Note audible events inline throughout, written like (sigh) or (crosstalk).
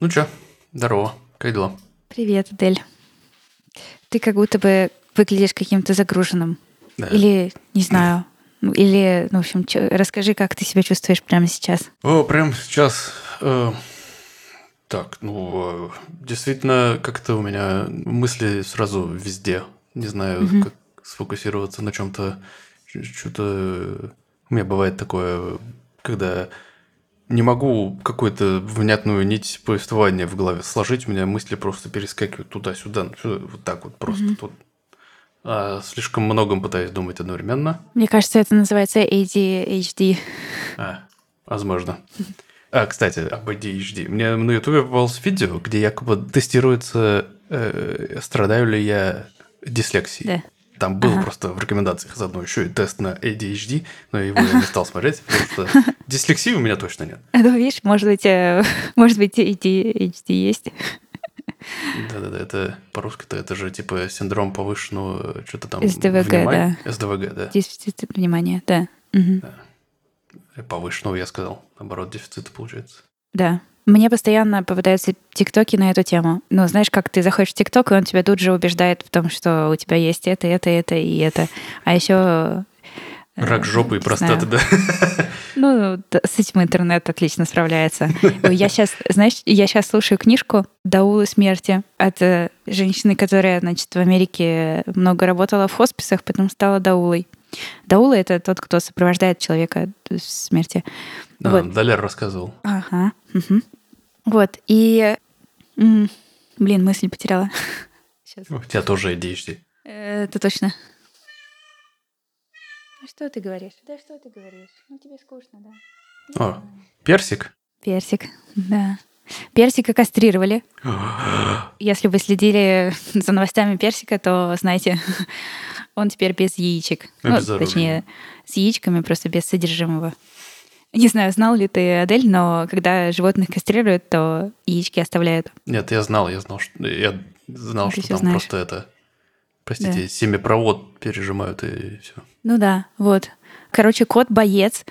Ну чё, здорово, как дела? Привет, Адель. Ты как будто бы выглядишь каким-то загруженным. Да. Или, не знаю, ну, или, ну, в общем, чё- расскажи, как ты себя чувствуешь прямо сейчас. О, прям сейчас... э, так, ну, э, действительно, как-то у меня мысли сразу везде. Не знаю, Мгм. как сфокусироваться на чем-то. Что-то... У меня бывает такое, когда не могу какую-то внятную нить повествования в голове сложить, у меня мысли просто перескакивают туда-сюда, ну, сюда, вот так вот просто Мгм. тут. А слишком многом пытаюсь думать одновременно. Мне кажется, это называется ADHD. А, возможно. А, кстати, об ADHD. Мне на Ютубе попалось видео, где якобы тестируется, э, страдаю ли я дислексией. Да. Там был Ага. просто в рекомендациях заодно еще и тест на ADHD, но его я не стал смотреть, потому что (laughs) дислексии у меня точно нет. (laughs) Ну, видишь, может быть, э, (laughs) может быть, ADHD есть. Да-да-да, это по-русски-то это же типа синдром повышенного что-то там СДВГ, внимания. СДВГ, да. Дефицит внимания, да. Мгм. Повышенного я сказал, наоборот, дефицита получается. Да. Мне постоянно попадаются тиктоки на эту тему. Ну, знаешь, как ты заходишь в тикток, и он тебя тут же убеждает в том, что у тебя есть это, это, это и это. А еще... э, Рак жопы и простаты, знаю. да. Ну, с этим интернет отлично справляется. Я сейчас, знаешь, я сейчас слушаю книжку «Даулы смерти» от э, женщины, которая, значит, в Америке много работала в хосписах, потом стала даулой. Даула — это тот, кто сопровождает человека в смерти. Да, Вот. Далер рассказывал. Ага. мгм. Вот. И... м, Блин, мысль потеряла. (laughs) Сейчас. У тебя тоже ADHD. Это точно. А что ты говоришь? Да что ты говоришь? Ну, тебе скучно, да? О, персик? Персик, да. Персика кастрировали. (gasps) Если вы следили за новостями персика, то знаете, (laughs) он теперь без яичек. Ну, точнее, с яичками, просто без содержимого. Не знаю, знал ли ты, Адель, но когда животных кастрируют, то яички оставляют. Нет, я знал, я знал, что я знал, Ты что там знаешь. просто это. Простите, семипровод пережимают и все. Ну да, вот. Короче, кот-боец,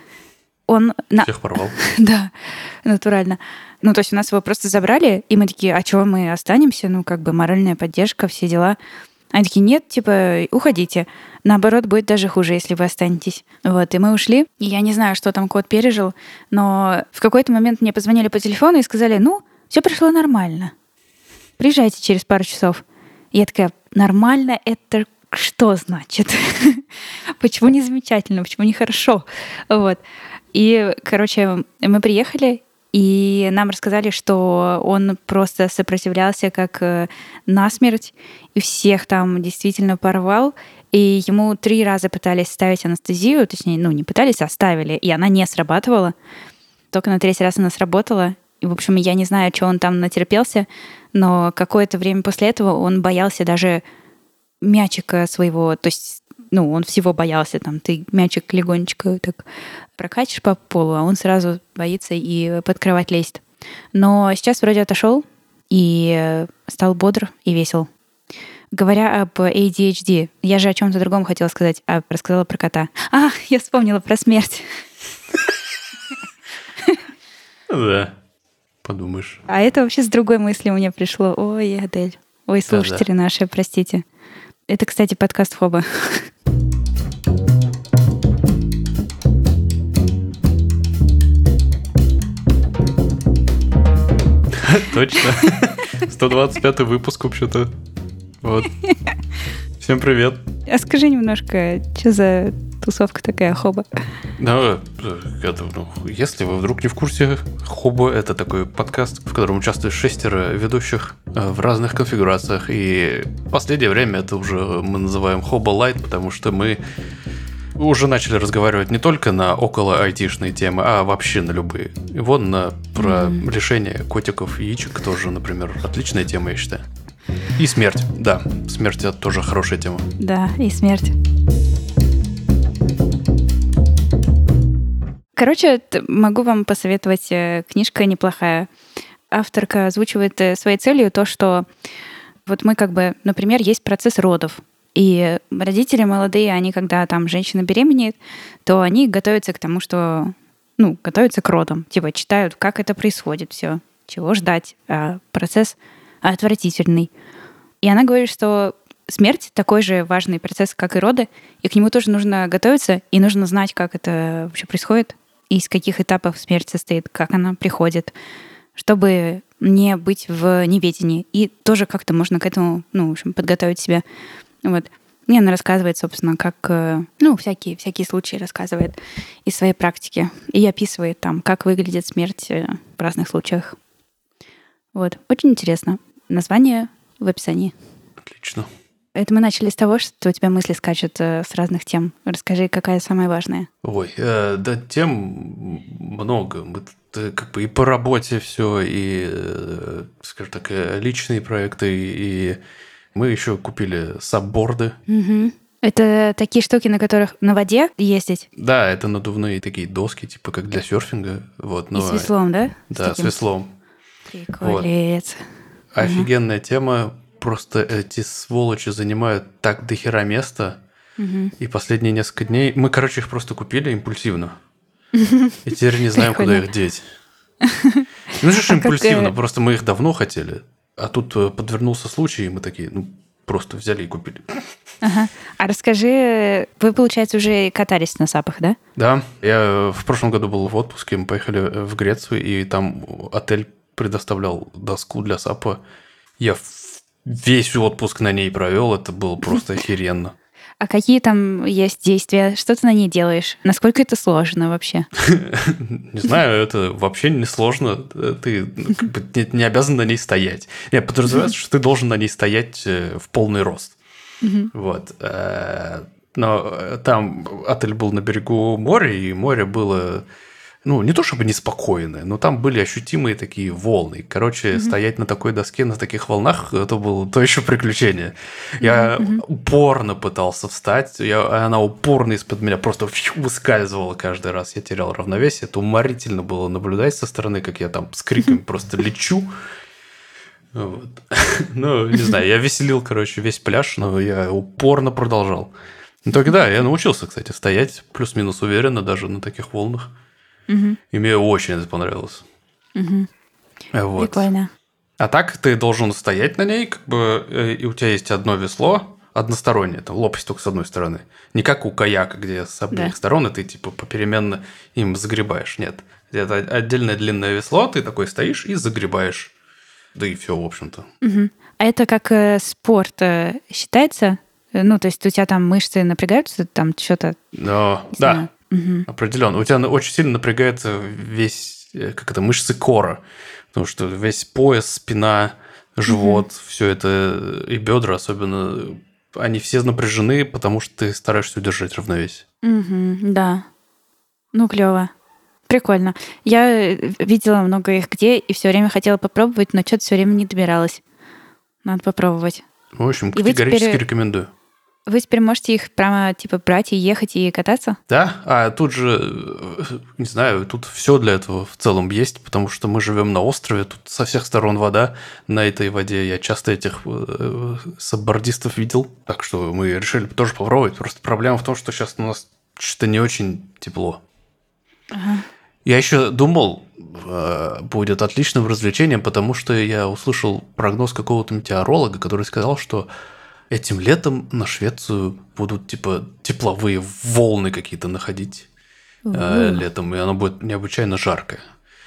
он... На... Всех порвал. (laughs) Да, натурально. Ну, то есть у нас его просто забрали, и мы такие, а чего мы останемся? Ну, как бы моральная поддержка, все дела. Они такие, нет, типа, уходите. Наоборот, будет даже хуже, если вы останетесь. Вот, и мы ушли. И я не знаю, что там кот пережил, но в какой-то момент мне позвонили по телефону и сказали, ну, все прошло нормально. Приезжайте через пару часов. Я такая, нормально это что значит? (laughs) Почему не замечательно? Почему не хорошо? Вот. И, короче, мы приехали, и нам рассказали, что он просто сопротивлялся как э, насмерть, и всех там действительно порвал. И ему три раза пытались ставить анестезию, точнее, ну, не пытались, а ставили, и она не срабатывала. Только на третий раз она сработала. И, в общем, я не знаю, что он там натерпелся, но какое-то время после этого он боялся даже мячика своего, то есть, ну, он всего боялся, там, ты мячик легонечко так прокатишь по полу, а он сразу боится и под кровать лезет. Но сейчас вроде отошел и э, стал бодр и весел. Говоря об ADHD, я же о чем-то другом хотела сказать, а рассказала про кота. А, (laughs) я вспомнила про смерть. Да. Подумаешь. А это вообще с другой мысли мне пришло. Ой, Адель. Ой, слушатели наши, простите. Это, кстати, подкаст Фоба. (laughs) Точно. 125 выпуск вообще-то. Вот. Всем привет. А скажи немножко, что за тусовка такая Хоба? Да, это, ну, если вы вдруг не в курсе, Хобо — это такой подкаст, в котором участвует шестеро ведущих э, в разных конфигурациях. И в последнее время это уже мы называем Хобо Лайт, потому что мы уже начали разговаривать не только на около айтишные темы, а вообще на любые. И вон на про Мгм. решение котиков и яичек тоже, например, отличная тема, я считаю. И смерть, да, смерть это тоже хорошая тема. Да, и смерть. Короче, могу вам посоветовать, э, книжка неплохая. Авторка озвучивает э, своей целью то, что вот мы как бы, например, есть процесс родов. И родители молодые, они когда там женщина беременеет, то они готовятся к тому, что, ну, готовятся к родам. Типа читают, как это происходит все. чего ждать, а процесс отвратительный. И она говорит, что смерть такой же важный процесс, как и роды, и к нему тоже нужно готовиться, и нужно знать, как это вообще происходит, из каких этапов смерть состоит, как она приходит, чтобы не быть в неведении. И тоже как-то можно к этому, ну, в общем, подготовить себя. Вот. И она рассказывает, собственно, как, э, ну, всякие, всякие случаи рассказывает из своей практики. И описывает там, как выглядит смерть э, в разных случаях. Вот. Очень интересно. Название в описании. Отлично. Это мы начали с того, что у тебя мысли скачут э, с разных тем. Расскажи, какая самая важная? Ой, э, да тем много. Мы тут, как бы и по работе все, и, скажем так, личные проекты, и мы еще купили сабборды. Угу. Это такие штуки, на которых на воде ездить? Да, это надувные такие доски, типа как для серфинга. Вот, но... И с веслом, да? Да, с, с веслом. Приколец. Вот. Офигенная угу. тема. Просто эти сволочи занимают так дохера места. Угу. И последние несколько дней... Мы, короче, их просто купили импульсивно. (laughs) И теперь не знаем, куда их деть. Ну, же а импульсивно, просто мы их давно хотели. А тут э, подвернулся случай, и мы такие, ну, просто взяли и купили. Ага. А расскажи, вы, получается, уже катались на сапах, да? Да. Я в прошлом году был в отпуске, мы поехали в Грецию, и там отель предоставлял доску для сапа. Я весь отпуск на ней провел, это было просто охеренно. А какие там есть действия? Что ты на ней делаешь? Насколько это сложно вообще? (laughs) Не знаю, это вообще не сложно. Ты не обязан на ней стоять. Нет, подразумевается, что ты должен на ней стоять э, в полный рост. Вот. Э, но э, там отель был на берегу моря, и море было ну, не то чтобы неспокойные, но там были ощутимые такие волны. Короче, mm-hmm. стоять на такой доске, на таких волнах, это было то еще приключение. Я mm-hmm. упорно пытался встать, я, она упорно из-под меня просто выскальзывала каждый раз. Я терял равновесие. Это уморительно было наблюдать со стороны, как я там с криками (laughs) просто лечу. Вот. (laughs) Ну, не знаю, я веселил, короче, весь пляж, но я упорно продолжал. Ну, тогда я научился, кстати, стоять плюс-минус уверенно даже на таких волнах. Угу. И мне очень это понравилось. Угу. Вот. Прикольно. А так ты должен стоять на ней, как бы, э, и у тебя есть одно весло, одностороннее, там лопасть только с одной стороны. Не как у каяка, где с обеих да. сторон, и ты типа попеременно им загребаешь. Нет. Это отдельное длинное весло, ты такой стоишь и загребаешь. Да и все, в общем-то. Угу. А это как э, спорт э, считается? Ну, то есть у тебя там мышцы напрягаются, там что-то... Да, да. Угу. Определенно. У тебя очень сильно напрягается весь, э, как это, мышцы кора. Потому что весь пояс, спина, живот, угу. все это, и бедра особенно, они все напряжены, потому что ты стараешься удержать равновесие. Угу, да. Ну, клево. Прикольно. Я э, видела много их где и все время хотела попробовать, но что-то все время не добиралась. Надо попробовать. В общем, категорически теперь... рекомендую. Вы теперь можете их прямо типа брать и ехать и кататься? Да, а тут же, не знаю, тут все для этого в целом есть, потому что мы живем на острове, тут со всех сторон вода. На этой воде я часто этих э, саббордистов видел, так что мы решили тоже попробовать. Просто проблема в том, что сейчас у нас что-то не очень тепло. Ага. Я еще думал, э, будет отличным развлечением, потому что я услышал прогноз какого-то метеоролога, который сказал, что этим летом на Швецию будут типа тепловые волны какие-то находить э, летом, и оно будет необычайно жаркое.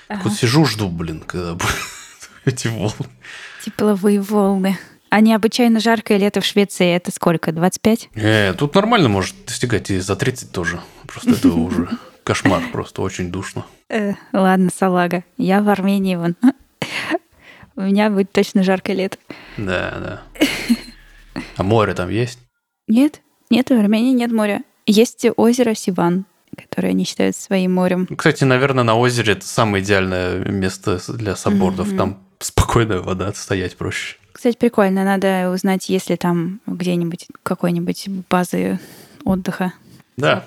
Ага. Так вот сижу, жду, блин, когда будут (laughs) эти волны. Тепловые волны. А необычайно жаркое лето в Швеции это сколько? 25? Не, тут нормально может достигать и за 30 тоже. Просто это (laughs) уже кошмар, просто очень душно. Э, ладно, салага. Я в Армении вон. (laughs) У меня будет точно жаркое лето. Да, да. А море там есть? Нет, нет, в Армении нет моря. Есть озеро Сиван, которое они считают своим морем. Кстати, наверное, на озере это самое идеальное место для саббордов. Mm-hmm. Там спокойная вода, стоять проще. Кстати, прикольно. Надо узнать, есть ли там где-нибудь какой-нибудь базы отдыха. Да.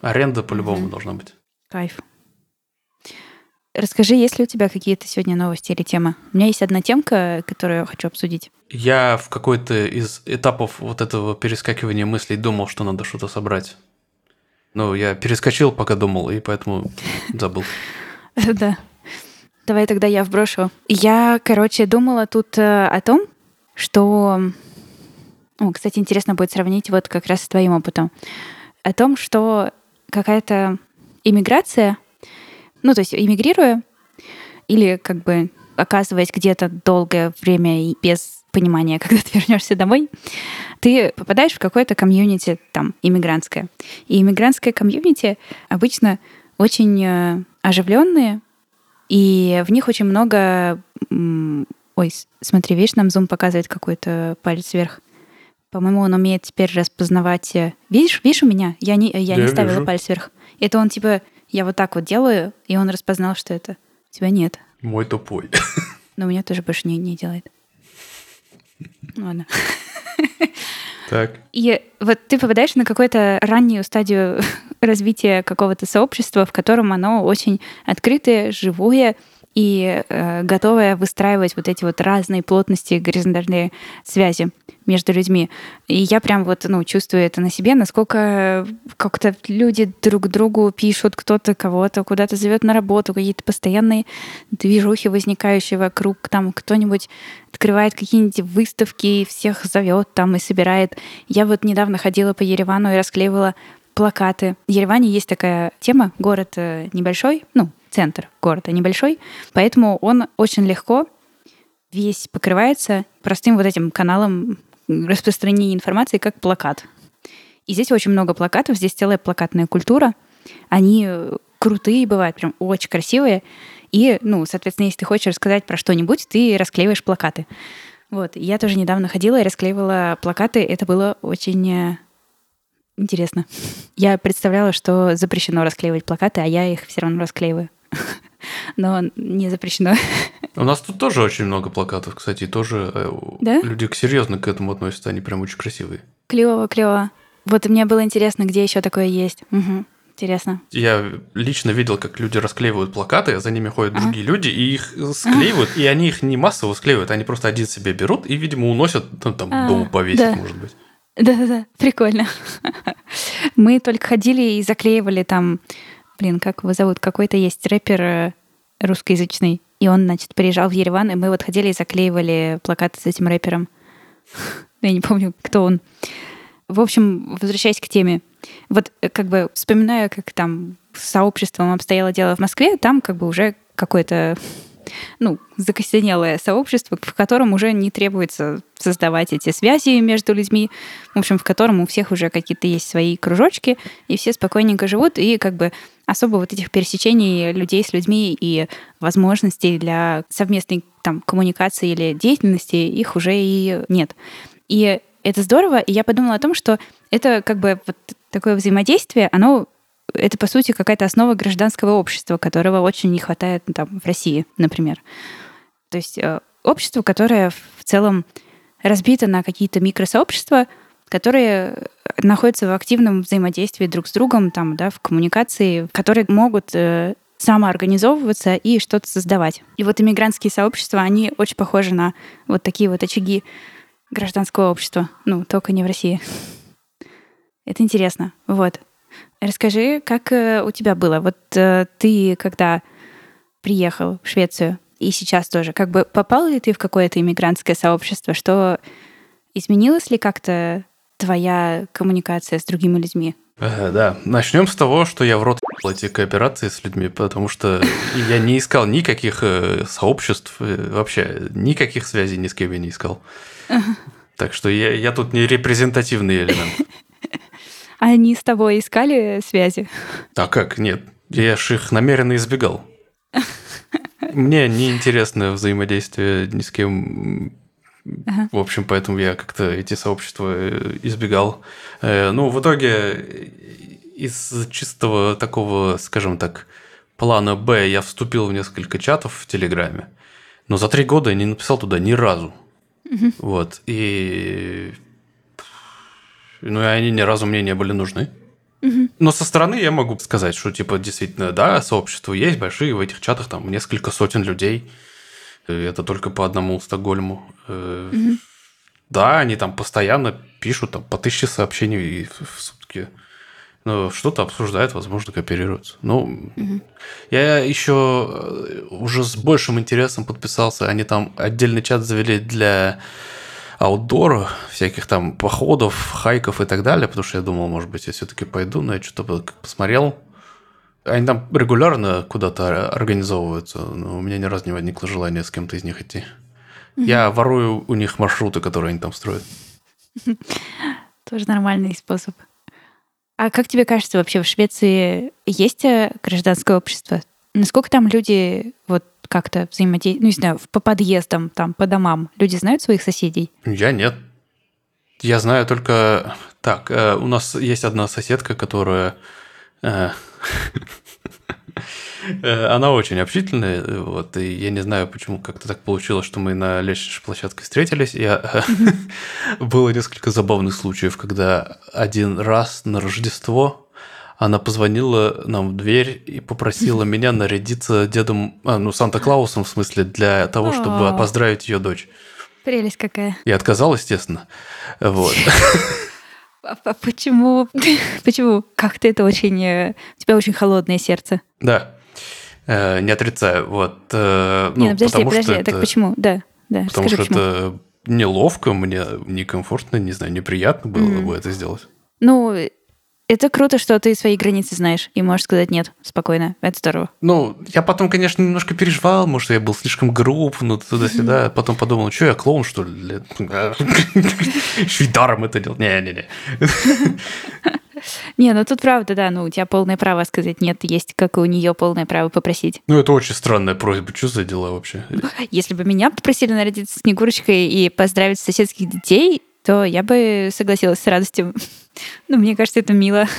Аренда по-любому mm-hmm. должна быть. Кайф. Расскажи, есть ли у тебя какие-то сегодня новости или темы? У меня есть одна темка, которую я хочу обсудить. Я в какой-то из этапов вот этого перескакивания мыслей думал, что надо что-то собрать. Но я перескочил, пока думал, и поэтому (laughs) забыл. Да. Давай тогда я вброшу. Я, короче, думала тут э, о том, что... О, кстати, интересно будет сравнить вот как раз с твоим опытом. О том, что какая-то иммиграция, ну, то есть иммигрируя, или как бы оказываясь где-то долгое время и без понимания, (laughs) когда ты вернешься домой, ты попадаешь в какое-то комьюнити там иммигрантское. И иммигрантское комьюнити обычно очень э, оживленные, и в них очень много... Ой, смотри, видишь, нам Zoom показывает какой-то палец вверх. По-моему, он умеет теперь распознавать... Э, видишь, видишь у меня? Я не, я, я не ставила вижу. палец вверх. Это он типа... Я вот так вот делаю, и он распознал, что это. У тебя нет. Мой тупой. Но у меня тоже больше не, не делает. Ладно. Так. И вот ты попадаешь на какую-то раннюю стадию (laughs) развития какого-то сообщества, в котором оно очень открытое, живое, и э, готовая выстраивать вот эти вот разные плотности, горизонтальные связи между людьми. И я прям вот, ну, чувствую это на себе, насколько как-то люди друг другу пишут, кто-то кого-то куда-то зовет на работу, какие-то постоянные движухи, возникающие вокруг, там кто-нибудь открывает какие-нибудь выставки, всех зовет там и собирает. Я вот недавно ходила по Еревану и расклеивала плакаты. В Ереване есть такая тема, город э, небольшой, ну, центр города небольшой, поэтому он очень легко весь покрывается простым вот этим каналом распространения информации, как плакат. И здесь очень много плакатов, здесь целая плакатная культура. Они крутые бывают, прям очень красивые. И, ну, соответственно, если ты хочешь рассказать про что-нибудь, ты расклеиваешь плакаты. Вот. Я тоже недавно ходила и расклеивала плакаты. Это было очень э, интересно. Я представляла, что запрещено расклеивать плакаты, а я их все равно расклеиваю. Но не запрещено. У нас тут тоже очень много плакатов, кстати, тоже э, да? люди серьезно к этому относятся, они прям очень красивые. Клево, клево. Вот мне было интересно, где еще такое есть. Угу. Интересно. Я лично видел, как люди расклеивают плакаты, а за ними ходят ага. другие люди, и их склеивают, и они их не массово склеивают, они просто один себе берут и, видимо, уносят, ну, там, а, дома повесить, да. может быть. Да-да-да, прикольно. (laughs) Мы только ходили и заклеивали там блин, как его зовут? Какой-то есть рэпер э, русскоязычный. И он, значит, приезжал в Ереван, и мы вот ходили и заклеивали плакаты с этим рэпером. (laughs) Я не помню, кто он. В общем, возвращаясь к теме. Вот э, как бы вспоминаю, как там с сообществом обстояло дело в Москве, там как бы уже какой-то (laughs) ну, закостенелое сообщество, в котором уже не требуется создавать эти связи между людьми, в общем, в котором у всех уже какие-то есть свои кружочки, и все спокойненько живут, и как бы особо вот этих пересечений людей с людьми и возможностей для совместной там коммуникации или деятельности их уже и нет. И это здорово, и я подумала о том, что это как бы вот такое взаимодействие, оно это, по сути, какая-то основа гражданского общества, которого очень не хватает ну, там, в России, например. То есть э, общество, которое в целом разбито на какие-то микросообщества, которые находятся в активном взаимодействии друг с другом, там, да, в коммуникации, которые могут э, самоорганизовываться и что-то создавать. И вот иммигрантские сообщества, они очень похожи на вот такие вот очаги гражданского общества, ну, только не в России. (laughs) Это интересно. Вот. Расскажи, как э, у тебя было? Вот э, ты, когда приехал в Швецию, и сейчас тоже, как бы попал ли ты в какое-то иммигрантское сообщество? Что изменилась ли как-то твоя коммуникация с другими людьми? Э, да, начнем с того, что я в рот эти кооперации с людьми, потому что (laughs) я не искал никаких э, сообществ, э, вообще никаких связей ни с кем я не искал. Так что я, я тут не репрезентативный элемент. (laughs) Они с тобой искали связи? А как? Нет. Я ж их намеренно избегал. (laughs) Мне не интересно взаимодействие ни с кем. Ага. В общем, поэтому я как-то эти сообщества э, избегал. Э, ну, в итоге из чистого такого, скажем так, плана Б я вступил в несколько чатов в Телеграме, но за три года я не написал туда ни разу. Угу. Вот. И ну, и они ни разу мне не были нужны. Но со стороны я могу сказать, что, типа, действительно, да, сообщества есть большие, в этих чатах там несколько сотен людей. Это только по одному Стокгольму. Угу. Да, они там постоянно пишут там, по тысяче сообщений в сутки. Ну, что-то обсуждают, возможно, кооперируются. Ну, я еще э, уже с большим интересом подписался. Они там отдельный чат завели для аутдора, всяких там походов, хайков и так далее, потому что я думал, может быть, я все-таки пойду, но я что-то посмотрел. Они там регулярно куда-то организовываются, но у меня ни разу не возникло желания с кем-то из них идти. Я ворую у них маршруты, которые они там строят. (laughs) Тоже нормальный способ. А как тебе кажется, вообще в Швеции есть э, гражданское общество? Насколько там люди вот как-то взаимодействуют, ну, не знаю, по подъездам, там, по домам? Люди знают своих соседей? Я нет. Я знаю только... Так, э, у нас есть одна соседка, которая... э, э, Она очень общительная, э, вот, и я не знаю, почему как-то так получилось, что мы на лестничной площадке встретились. Я... (laughs) Было несколько забавных случаев, когда один раз на Рождество она позвонила нам в дверь и попросила меня нарядиться дедом, а, ну, Санта-Клаусом, в смысле, для того, чтобы поздравить ее дочь. Прелесть какая. Я отказал, естественно. Вот. (laughs) А- Почему? (laughs) Почему? Как-то это очень... э, У тебя очень холодное сердце. Да. Э, Не отрицаю. Вот. э, Не, Ну, ну подожди, подожди, так почему? Да, да, Потому расскажи, что почему. это неловко, мне некомфортно, не знаю, неприятно было бы это сделать. Ну, это круто, что ты свои границы знаешь и можешь сказать нет спокойно. Это здорово. Ну, я потом, конечно, немножко переживал, может, я был слишком груб, ну, туда-сюда. Потом подумал, что я клоун, что ли? (laughs) Еще и даром это делал. Не-не-не. (laughs) Не, ну тут правда, да, ну у тебя полное право сказать нет, есть как и у нее полное право попросить. Ну, это очень странная просьба. Что за дела вообще? (laughs) Если бы меня попросили нарядиться Снегурочкой и поздравить соседских детей, то я бы согласилась с радостью. Ну, мне кажется, это мило. (laughs)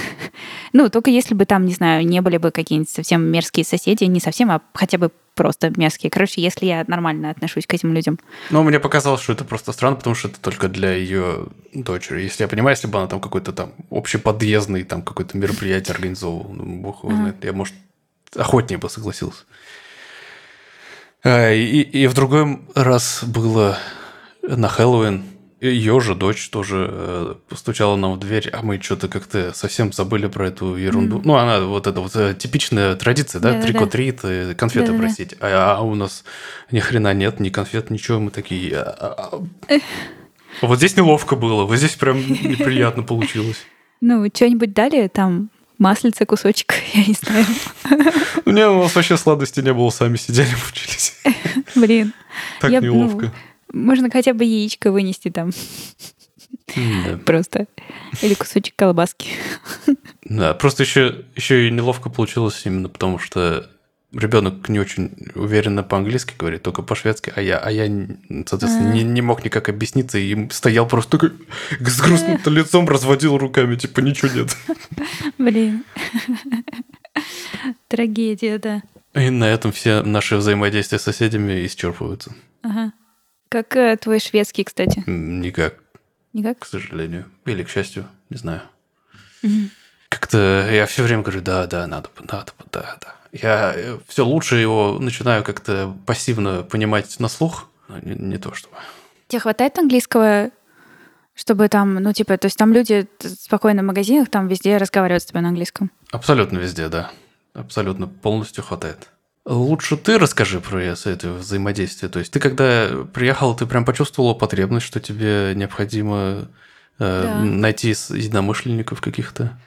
Ну, только если бы там, не знаю, не были бы какие-нибудь совсем мерзкие соседи, не совсем, а хотя бы просто мерзкие. Короче, если я нормально отношусь к этим людям. Ну, мне показалось, что это просто странно, потому что это только для ее дочери. Если я понимаю, если бы она там какой-то там общеподъездный там какое-то мероприятие организовывал, ну, бог его знает, я, может, охотнее бы согласился. И, и в другой раз было на Хэллоуин. Ее же дочь тоже э, постучала нам в дверь, а мы что-то как-то совсем забыли про эту ерунду. Мгм. Ну, она вот это вот э, типичная традиция, да, Да-да-да. трикотрит, э, конфеты Да-да-да. просить. А, а у нас ни хрена нет, ни конфет, ничего. Мы такие... а, а, а. Вот здесь неловко было, вот здесь прям неприятно получилось. Ну, что-нибудь дали там маслица кусочек, (laughs) я не знаю. Не, у нас вообще сладости не было, сами сидели, учились. Блин, Так ну, неловко. Можно хотя бы яичко вынести там Да. просто. Или кусочек колбаски. Да, просто еще, еще и неловко получилось именно потому, что ребенок не очень уверенно по-английски говорит, только по-шведски, а я, а я соответственно, А. не, не мог никак объясниться, и стоял просто такой с грустным лицом, разводил руками, типа, ничего нет. Блин. Трагедия, да. И на этом все наши взаимодействия с соседями исчерпываются. Ага. Как э, твой шведский, кстати? Никак, Никак? к сожалению. Или к счастью, не знаю. Как-то я все время говорю, да, да, надо, надо, да, да. Я все лучше его начинаю как-то пассивно понимать на слух, но не, не то чтобы. Тебе хватает английского, чтобы там, ну, типа, то есть там люди спокойно в магазинах, там везде разговаривают с тобой на английском? Абсолютно везде, да. Абсолютно полностью хватает. Лучше ты расскажи про это взаимодействие. То есть ты когда приехал, ты прям почувствовала потребность, что тебе необходимо э, Да. найти единомышленников каких-то.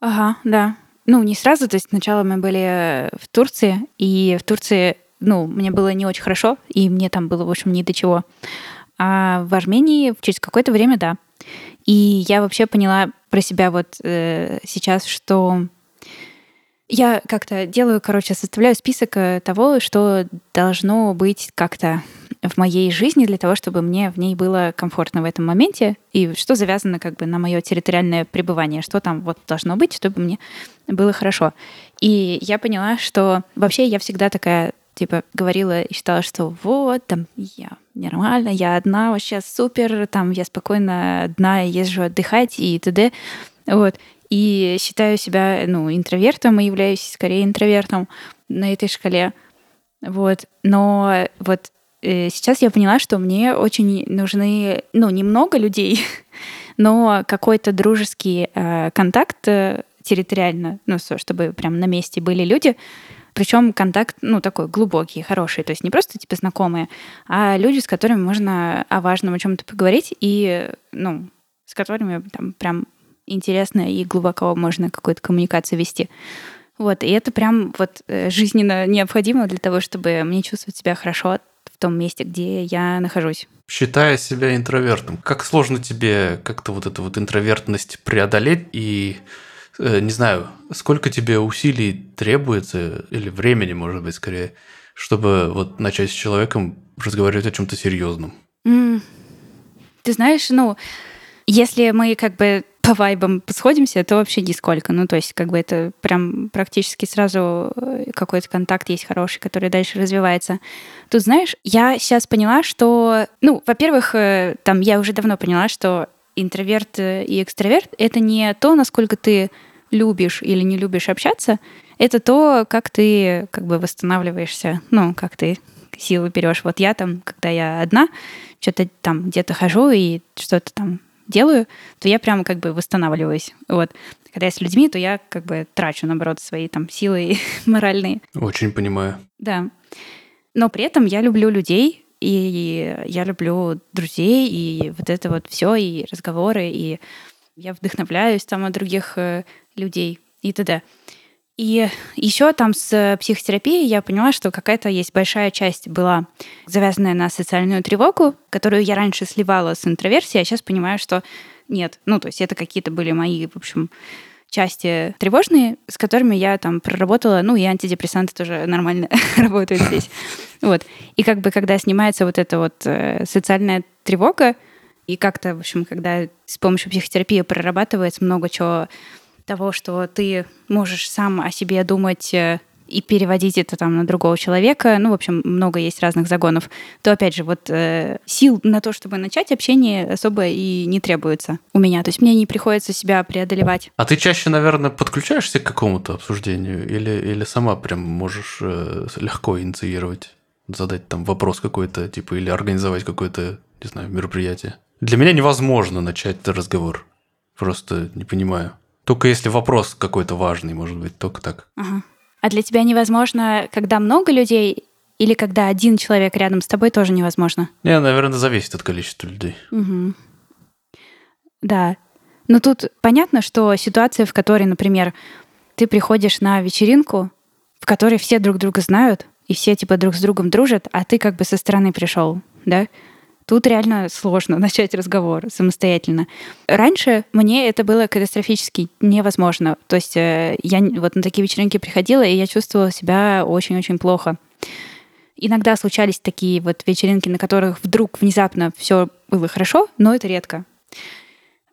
Ага, да. Ну, не сразу, то есть сначала мы были в Турции, и в Турции, ну, мне было не очень хорошо, и мне там было, в общем, ни до чего. А в Армении через какое-то время, да. И я вообще поняла про себя вот э, сейчас, что я как-то делаю, короче, составляю список э, того, что должно быть как-то в моей жизни для того, чтобы мне в ней было комфортно в этом моменте, и что завязано как бы на мое территориальное пребывание, что там вот должно быть, чтобы мне было хорошо. И я поняла, что вообще я всегда такая, типа, говорила и считала, что вот, там, я нормально, я одна, вообще супер, там, я спокойно одна езжу отдыхать и т.д. Вот. И считаю себя, ну, интровертом и являюсь скорее интровертом на этой шкале. Вот. Но вот э, сейчас я поняла, что мне очень нужны, ну, немного людей, (laughs) но какой-то дружеский э, контакт, э, территориально, ну, чтобы прям на месте были люди, причем контакт, ну, такой глубокий, хороший. То есть не просто типа знакомые, а люди, с которыми можно о важном о чем-то поговорить и, ну, с которыми там прям интересно и глубоко можно какую-то коммуникацию вести. Вот, и это прям вот э, жизненно необходимо для того, чтобы мне чувствовать себя хорошо в том месте, где я нахожусь. Считая себя интровертом, как сложно тебе как-то вот эту вот интровертность преодолеть и Э, не знаю, сколько тебе усилий требуется, или времени, может быть, скорее, чтобы вот начать с человеком разговаривать о чем-то серьезном? Mm. Ты знаешь, ну, если мы как бы по вайбам сходимся, то вообще нисколько. Ну, то есть, как бы это прям практически сразу э, какой-то контакт есть хороший, который дальше развивается. Тут, знаешь, я сейчас поняла, что, ну, во-первых, э, там я уже давно поняла, что интроверт и экстраверт — это не то, насколько ты любишь или не любишь общаться, это то, как ты как бы восстанавливаешься, ну, как ты силы берешь. Вот я там, когда я одна, что-то там где-то хожу и что-то там делаю, то я прямо как бы восстанавливаюсь. Вот. Когда я с людьми, то я как бы трачу, наоборот, свои там силы (laughs) моральные. Очень понимаю. Да. Но при этом я люблю людей, и я люблю друзей, и вот это вот все, и разговоры, и я вдохновляюсь там от других э, людей и т.д. И еще там с психотерапией я поняла, что какая-то есть большая часть была завязанная на социальную тревогу, которую я раньше сливала с интроверсией, а сейчас понимаю, что нет. Ну, то есть это какие-то были мои, в общем, части тревожные, с которыми я там проработала, ну и антидепрессанты тоже нормально (laughs) работают здесь. Вот. И как бы когда снимается вот эта вот э, социальная тревога, и как-то, в общем, когда с помощью психотерапии прорабатывается много чего того, что ты можешь сам о себе думать э, и переводить это там на другого человека, ну, в общем, много есть разных загонов, то, опять же, вот э, сил на то, чтобы начать общение особо и не требуется у меня. То есть мне не приходится себя преодолевать. А ты чаще, наверное, подключаешься к какому-то обсуждению или, или сама прям можешь э, легко инициировать, задать там вопрос какой-то, типа, или организовать какое-то, не знаю, мероприятие? Для меня невозможно начать разговор. Просто не понимаю. Только если вопрос какой-то важный, может быть, только так. Ага. А для тебя невозможно, когда много людей, или когда один человек рядом с тобой тоже невозможно? Не, наверное, зависит от количества людей. Угу. Да. Но тут понятно, что ситуация, в которой, например, ты приходишь на вечеринку, в которой все друг друга знают, и все типа друг с другом дружат, а ты как бы со стороны пришел, да? Тут реально сложно (laughs) начать разговор самостоятельно. Раньше мне это было катастрофически невозможно. То есть э, я вот на такие вечеринки приходила, и я чувствовала себя очень-очень плохо. Иногда случались такие вот вечеринки, на которых вдруг внезапно все было хорошо, но это редко.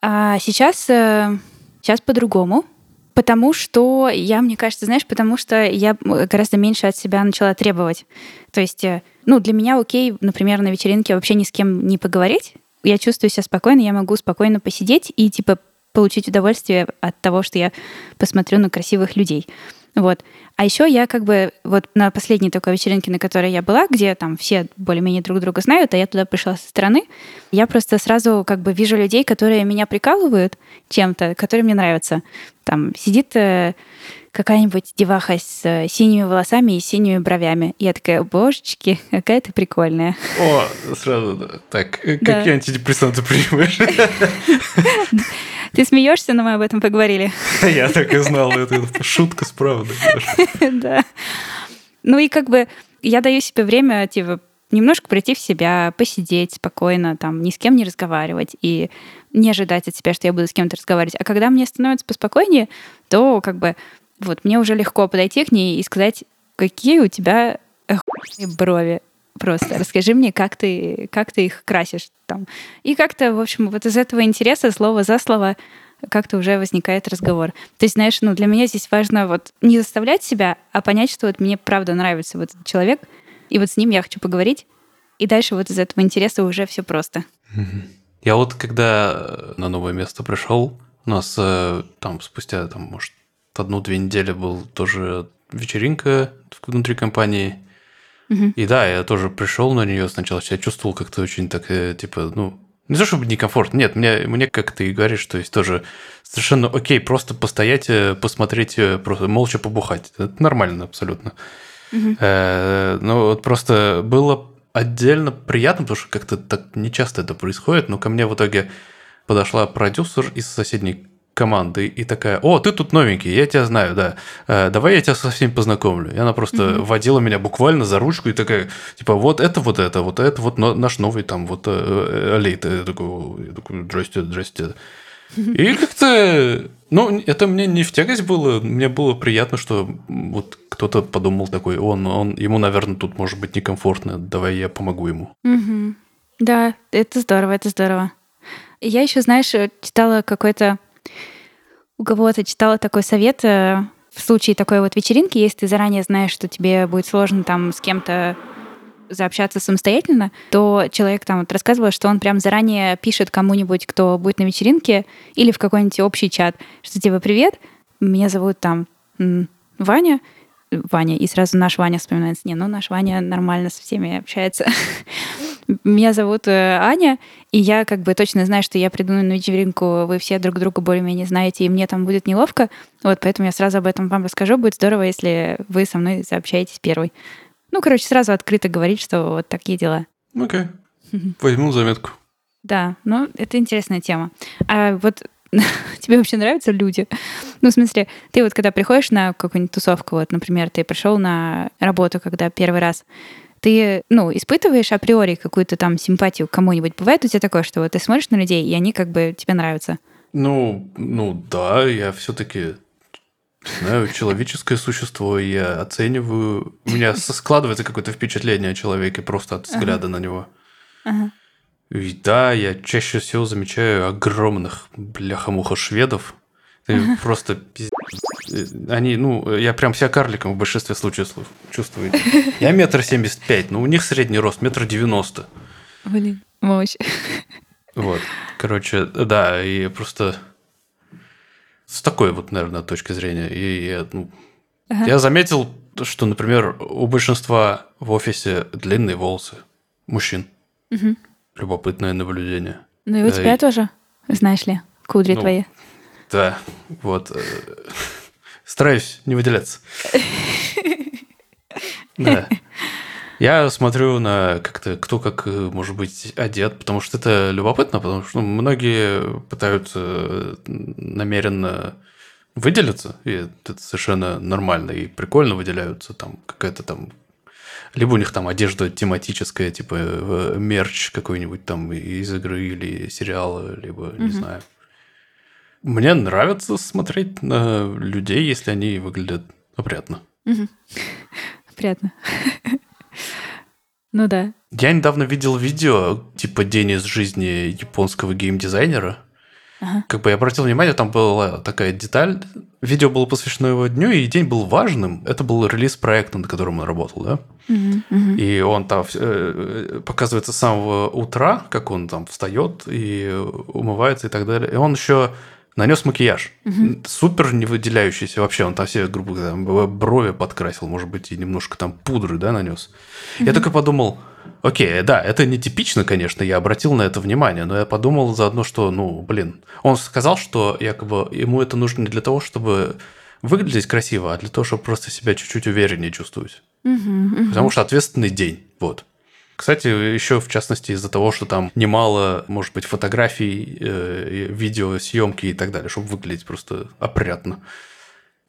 А сейчас, э, сейчас по-другому. Потому что я, мне кажется, знаешь, потому что я гораздо меньше от себя начала требовать. То есть, э, ну, для меня окей, например, на вечеринке вообще ни с кем не поговорить. Я чувствую себя спокойно, я могу спокойно посидеть и, типа, получить удовольствие от того, что я посмотрю на красивых людей. Вот. А еще я как бы вот на последней такой вечеринке, на которой я была, где там все более-менее друг друга знают, а я туда пришла со стороны, я просто сразу как бы вижу людей, которые меня прикалывают чем-то, которые мне нравятся. Там сидит э, какая-нибудь деваха с э, синими волосами и синими бровями. Я такая, божечки, какая ты прикольная. О, сразу, так, э, да. какие антидепрессанты принимаешь? (laughs) Ты смеешься, но мы об этом поговорили. (laughs) Я так и знал, это шутка с правдой. (laughs) Да. Ну и как бы я даю себе время, типа, немножко прийти в себя, посидеть спокойно, там, ни с кем не разговаривать и не ожидать от себя, что я буду с кем-то разговаривать. А когда мне становится поспокойнее, то как бы вот мне уже легко подойти к ней и сказать, какие у тебя брови. Просто расскажи мне, как ты, как ты их красишь там. И как-то, в общем, вот из этого интереса слово за слово как-то уже возникает разговор. То есть, знаешь, ну, для меня здесь важно вот не заставлять себя, а понять, что вот мне правда нравится вот этот человек, и вот с ним я хочу поговорить, и дальше вот из этого интереса уже все просто. Я вот когда на новое место пришел, у нас э, там спустя, там, может, одну-две недели был тоже вечеринка внутри компании. Угу. И да, я тоже пришел на нее сначала, себя чувствовал как-то очень так, э, типа, ну, Не то чтобы некомфортно, нет, мне, мне как ты и говоришь, то есть тоже совершенно окей, просто постоять, э, посмотреть, э, просто молча побухать. Это нормально абсолютно. Угу. Э, ну вот просто было отдельно приятно, потому что как-то так не часто это происходит, но ко мне в итоге подошла продюсер из соседней команды и такая, о, ты тут новенький, я тебя знаю, да, э, давай я тебя со всеми познакомлю. И она просто mm-hmm. водила меня буквально за ручку и такая, типа, вот это, вот это, вот это, вот наш новый там вот э, Алейт. Я такой, я такой, здрасте, здрасте. И (laughs) как-то, ну, это мне не в тягость было, мне было приятно, что вот кто-то подумал такой, он, он, ему, наверное, тут может быть некомфортно, давай я помогу ему. Угу. Да, это здорово, это здорово. Я еще, знаешь, читала какой-то у кого-то читала такой совет э, в случае такой вот вечеринки, если ты заранее знаешь, что тебе будет сложно там с кем-то заобщаться самостоятельно, то человек там вот рассказывал, что он прям заранее пишет кому-нибудь, кто будет на вечеринке, или в какой-нибудь общий чат, что типа «Привет, меня зовут там Ваня», Ваня, и сразу наш Ваня вспоминается. Не, ну наш Ваня нормально со всеми общается. (laughs) Меня зовут э, Аня, и я как бы точно знаю, что я приду на вечеринку, вы все друг друга более-менее знаете, и мне там будет неловко. Вот, поэтому я сразу об этом вам расскажу. Будет здорово, если вы со мной сообщаетесь первый. Ну, короче, сразу открыто говорить, что вот такие дела. Окей. Okay. Возьму заметку. Да, ну, это интересная тема. А вот (laughs) тебе вообще нравятся люди? Ну, в смысле, ты вот когда приходишь на какую-нибудь тусовку, вот, например, ты пришел на работу, когда первый раз, ты, ну, испытываешь априори какую-то там симпатию к кому-нибудь? Бывает у тебя такое, что вот ты смотришь на людей, и они как бы тебе нравятся? Ну, ну да, я все-таки знаю, человеческое существо, я оцениваю, у меня складывается какое-то впечатление о человеке просто от взгляда на него. И да, я чаще всего замечаю огромных бляха-муха шведов. Ты просто пиздец. Они, ну, я прям себя карликом в большинстве случаев чувствую. Я метр семьдесят пять, но у них средний рост метр девяносто. Блин, мощь. Вот, короче, да, и просто с такой вот, наверное, точки зрения. И я, ну, ага. я заметил, что, например, у большинства в офисе длинные волосы мужчин. Угу. Любопытное наблюдение. Ну и у тебя и... тоже, знаешь ли, кудри ну, твои. Да, вот. Э, стараюсь не выделяться. (laughs) Да. Я смотрю на как-то кто как э, может быть одет, потому что это любопытно, потому что ну, многие пытаются э, намеренно выделиться, и это совершенно нормально и прикольно выделяются, там какая-то там либо у них там одежда тематическая, типа мерч какой-нибудь там из игры или сериала, либо, не знаю, мне нравится смотреть на людей, если они выглядят опрятно. Опрятно. Ну да. Я недавно видел видео, типа день из жизни японского геймдизайнера. Ага. Как бы я обратил внимание, там была такая деталь. Видео было посвящено его дню, и день был важным. Это был релиз проекта, над которым он работал, да? Угу, угу. И он там э, показывается с самого утра, как он там встает и умывается и так далее. И он еще нанес макияж. Угу. Супер не выделяющийся вообще. Он там все, грубо говоря, брови подкрасил, может быть, и немножко там пудры, да, нанес. Угу. Я только подумал, окей, да, это нетипично, конечно, я обратил на это внимание, но я подумал заодно, что, ну, блин, он сказал, что якобы ему это нужно не для того, чтобы выглядеть красиво, а для того, чтобы просто себя чуть-чуть увереннее чувствовать. Угу, угу. Потому что ответственный день, вот. Кстати, еще в частности из-за того, что там немало, может быть, фотографий, э, видеосъемки и так далее, чтобы выглядеть просто опрятно.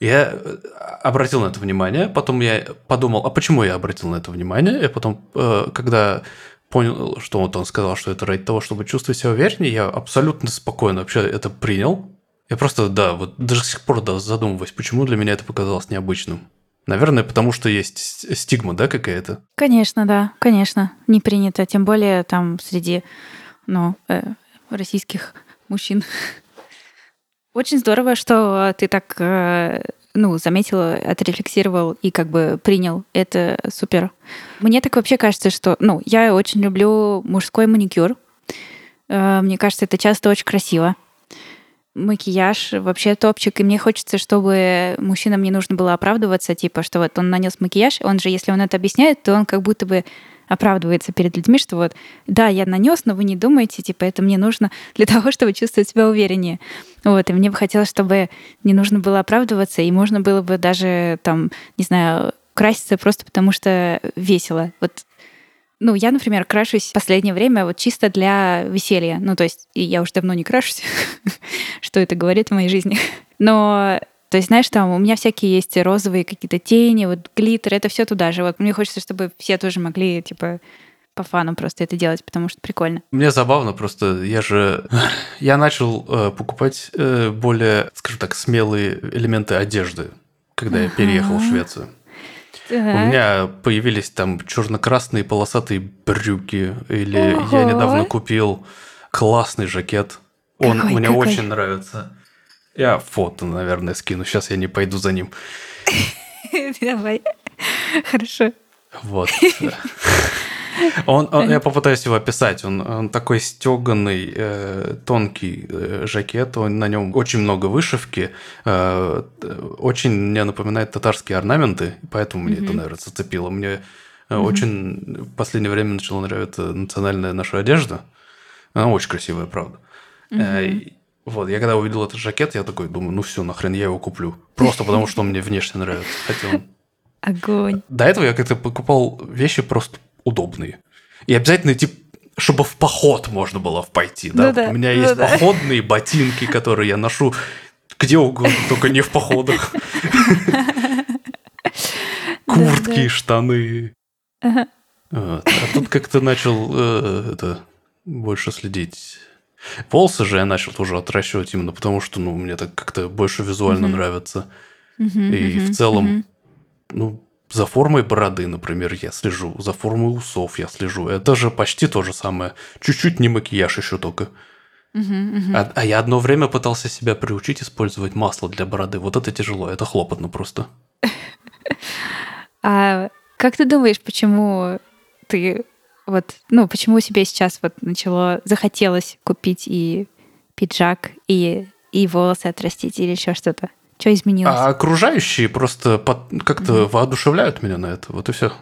Я э, обратил на это внимание, потом я подумал, а почему я обратил на это внимание? И потом, э, когда понял, что вот он сказал, что это ради того, чтобы чувствовать себя увереннее, я абсолютно спокойно вообще это принял. Я просто, да, вот до сих пор да, задумываюсь, почему для меня это показалось необычным. Наверное, потому что есть стигма, да, какая-то? Конечно, да, конечно. Не принято, тем более там среди, ну, э, российских мужчин. Очень здорово, что ты так, э, ну, заметил, отрефлексировал и как бы принял. Это супер. Мне так вообще кажется, что, ну, я очень люблю мужской маникюр. Э, мне кажется, это часто очень красиво макияж вообще топчик, и мне хочется, чтобы мужчинам не нужно было оправдываться, типа, что вот он нанес макияж, он же, если он это объясняет, то он как будто бы оправдывается перед людьми, что вот, да, я нанес, но вы не думаете, типа, это мне нужно для (laughs) того, чтобы чувствовать себя увереннее. Вот, и мне бы хотелось, чтобы не нужно было оправдываться, и можно было бы даже, там, не знаю, краситься просто потому, что весело. Вот ну, я, например, крашусь в последнее время вот чисто для веселья. Ну, то есть я уже давно не крашусь, (laughs) что это говорит в моей жизни. Но то есть, знаешь, там у меня всякие есть розовые какие-то тени, вот глиттер, это все туда же. Вот мне хочется, чтобы все тоже могли, типа, по фану просто это делать, потому что прикольно. Мне забавно просто, я же... (laughs) Я начал э, покупать э, более, скажем так, смелые элементы одежды, когда я переехал в Швецию. У меня появились там черно-красные полосатые брюки, или Ого. я недавно купил классный жакет. Он Какой, мне какой? очень нравится. Я фото, наверное, скину. Сейчас я не пойду за ним. (laughs) Давай. Хорошо. Вот. (laughs) Он, он- я попытаюсь его описать. Он, он такой стеганый, э, тонкий э, жакет. Он, на нем очень много вышивки. э, очень мне напоминает татарские орнаменты, поэтому мне это, наверное, зацепило. Мне э, очень в последнее время начала нравиться национальная наша одежда. Она очень красивая, правда. Э, и вот, я когда увидел этот жакет, я такой думаю, ну все, нахрен я его куплю. Просто потому, что он мне внешне нравится. Хотя он Огонь. до этого я как-то покупал вещи просто удобные. И обязательно идти, чтобы в поход можно было пойти. Да? Ну да, У меня ну есть да. походные ботинки, которые я ношу где угодно, только не в походах. (laughs) Куртки, штаны. Вот. А тут как-то начал э, это больше следить. Волосы же я начал тоже отращивать именно потому, что ну, мне так как-то больше визуально нравится. И в целом, ну, за формой бороды, например, я слежу, за формой усов я слежу. Это же почти то же самое. Чуть-чуть не макияж еще только. А, а я одно время пытался себя приучить использовать масло для бороды. Вот это тяжело, это хлопотно просто. (laughs) А как ты думаешь, почему ты вот, ну, почему тебе сейчас вот начало, захотелось купить и пиджак, и, и волосы отрастить, или еще что-то? Что изменилось? А окружающие просто как-то воодушевляют меня на это. Вот и все.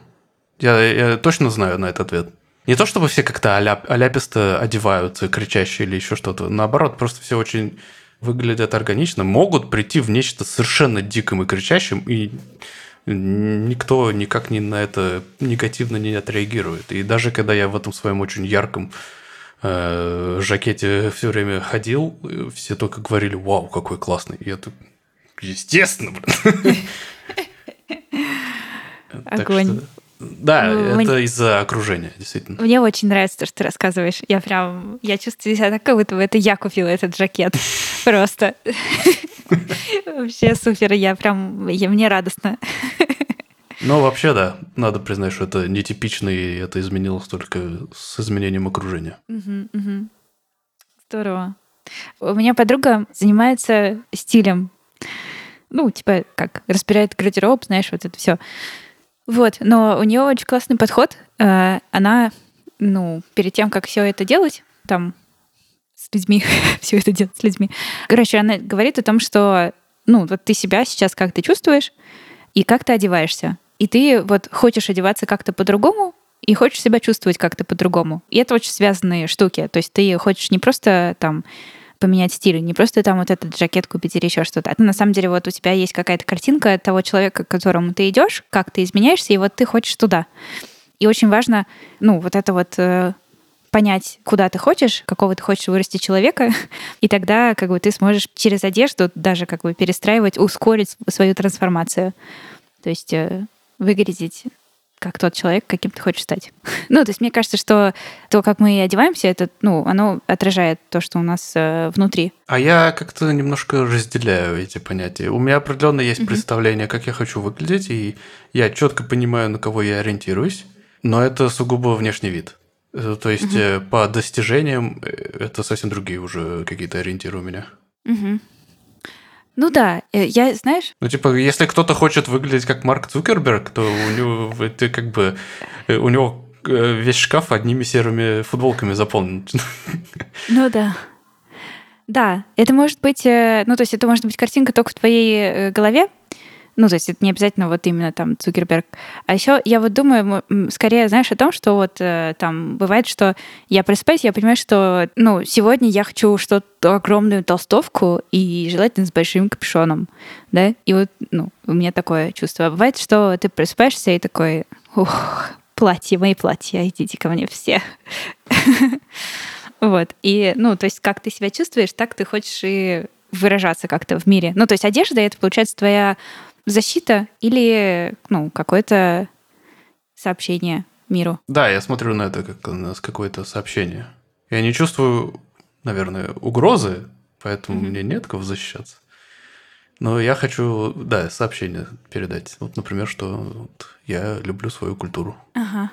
Я, я точно знаю на этот ответ. Не то чтобы все как-то аляп, аляписто одеваются, кричащие или еще что-то. Наоборот, просто все очень выглядят органично, могут прийти в нечто совершенно диким и кричащим, и никто никак не на это негативно не отреагирует. И даже когда я в этом своем очень ярком э, жакете все время ходил, э, все только говорили, вау, какой классный. И я так, естественно, блин. (laughs) Огонь. Да, Ну, это из-за окружения, действительно. Мне очень нравится то, что ты рассказываешь. Я прям, я чувствую себя так, как будто бы это я купила этот жакет. (laughs) Просто. (laughs) Вообще супер, я прям, я, мне радостно. Но вообще, да, надо признать, что это нетипично, и это изменилось только с изменением окружения. Здорово. У меня подруга занимается стилем. Ну, типа, как, разбирает гардероб, знаешь, вот это все. Вот, но у нее очень классный подход. Э, Она, ну, перед тем, как все это делать, там, с людьми, (laughs) все это делать с людьми. Короче, она говорит о том, что, ну, вот ты себя сейчас как ты чувствуешь, и как ты одеваешься. И ты вот хочешь одеваться как-то по-другому, и хочешь себя чувствовать как-то по-другому. И это очень связанные штуки. То есть ты хочешь не просто там поменять стиль, не просто там вот этот жакет купить или еще что-то. А на самом деле вот у тебя есть какая-то картинка того человека, к которому ты идешь, как ты изменяешься, и вот ты хочешь туда. И очень важно, ну, вот это вот э, понять, куда ты хочешь, какого ты хочешь вырасти человека, (laughs) и тогда как бы ты сможешь через одежду даже как бы перестраивать, ускорить свою трансформацию. То есть э, выглядеть как тот человек, каким ты хочешь стать. (laughs) Ну, то есть мне кажется, что то, как мы одеваемся, это, ну, оно отражает то, что у нас э, внутри. А я как-то немножко разделяю эти понятия. У меня определенно есть представление, как я хочу выглядеть, и я четко понимаю, на кого я ориентируюсь, но это сугубо внешний вид. Э, То есть э, по достижениям э, это совсем другие уже какие-то ориентиры у меня. Мгм. Ну да, э, я, знаешь, Ну, типа, если кто-то хочет выглядеть как Марк Цукерберг, то у него это как бы э, у него э, весь шкаф одними серыми футболками заполнен. (laughs) ну да. Да, это может быть, ну то есть это может быть картинка только в твоей голове, Ну, то есть это не обязательно вот именно там Цукерберг. А еще я вот думаю, скорее, знаешь, о том, что вот э, там бывает, что я просыпаюсь, я понимаю, что, ну, сегодня я хочу что-то огромную толстовку и желательно с большим капюшоном, да, и вот, ну, у меня такое чувство. А бывает, что ты просыпаешься и такой, ух, платье, мои платья, идите ко мне все. (laughs) Вот. И, ну, то есть, как ты себя чувствуешь, так ты хочешь и выражаться как-то в мире. Ну, то есть одежда — это, получается, твоя защита или, ну, какое-то сообщение миру. Да, я смотрю на это как на какое-то сообщение. Я не чувствую, наверное, угрозы, поэтому mm-hmm. мне нет кого защищаться. Но я хочу, да, сообщение передать. Вот, например, что вот, я люблю свою культуру. Ага,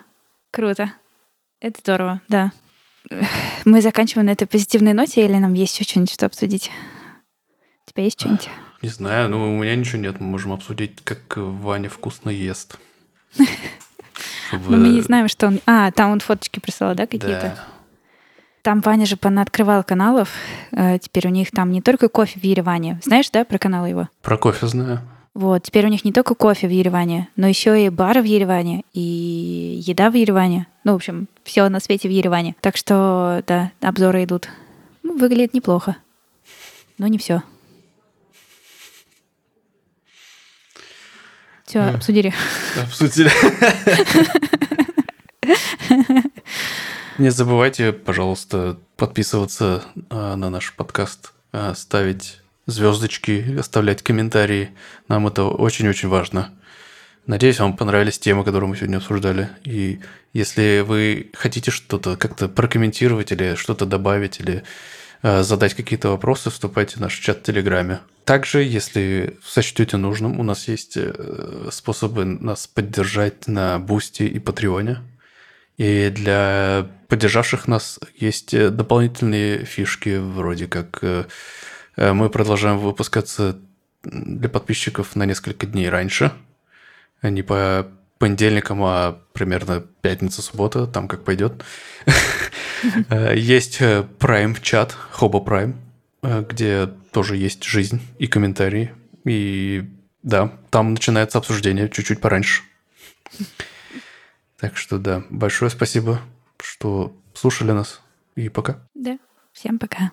круто. Это здорово, да. Мы заканчиваем на этой позитивной ноте или нам есть еще что-нибудь что обсудить? У тебя есть что-нибудь? Не знаю, ну у меня ничего нет. Мы можем обсудить, как Ваня вкусно ест. (laughs) Мы не знаем, что он... А, там он фоточки прислал, да, какие-то? Там Ваня же понаоткрывал каналов. Э, теперь у них там не только кофе в Ереване. Знаешь, да, про канал его? Про кофе знаю. Вот, теперь у них не только кофе в Ереване, но еще и бары в Ереване, и еда в Ереване. Ну, в общем, все на свете в Ереване. Так что, да, обзоры идут. Ну, выглядит неплохо. Но не все. Все, обсудили. Обсудили. Не забывайте, пожалуйста, подписываться а, на наш подкаст, а, ставить звездочки, оставлять комментарии. Нам это очень-очень важно. Надеюсь, вам понравились темы, которые мы сегодня обсуждали. И если вы хотите что-то как-то прокомментировать или что-то добавить, или Э, задать какие-то вопросы, вступайте в наш чат в Телеграме. Также, если сочтете нужным, у нас есть э, способы нас поддержать на Бусти и Патреоне. И для поддержавших нас есть э, дополнительные фишки, вроде как мы продолжаем выпускаться для подписчиков на несколько дней раньше. Не по понедельникам, а примерно пятница-суббота, там как пойдет. (laughs) Э, есть э, Prime чат, Hobo Prime, э, где тоже есть жизнь и комментарии. И да, там начинается обсуждение чуть-чуть пораньше. Так что да, большое спасибо, что слушали нас. И пока. Да, всем пока.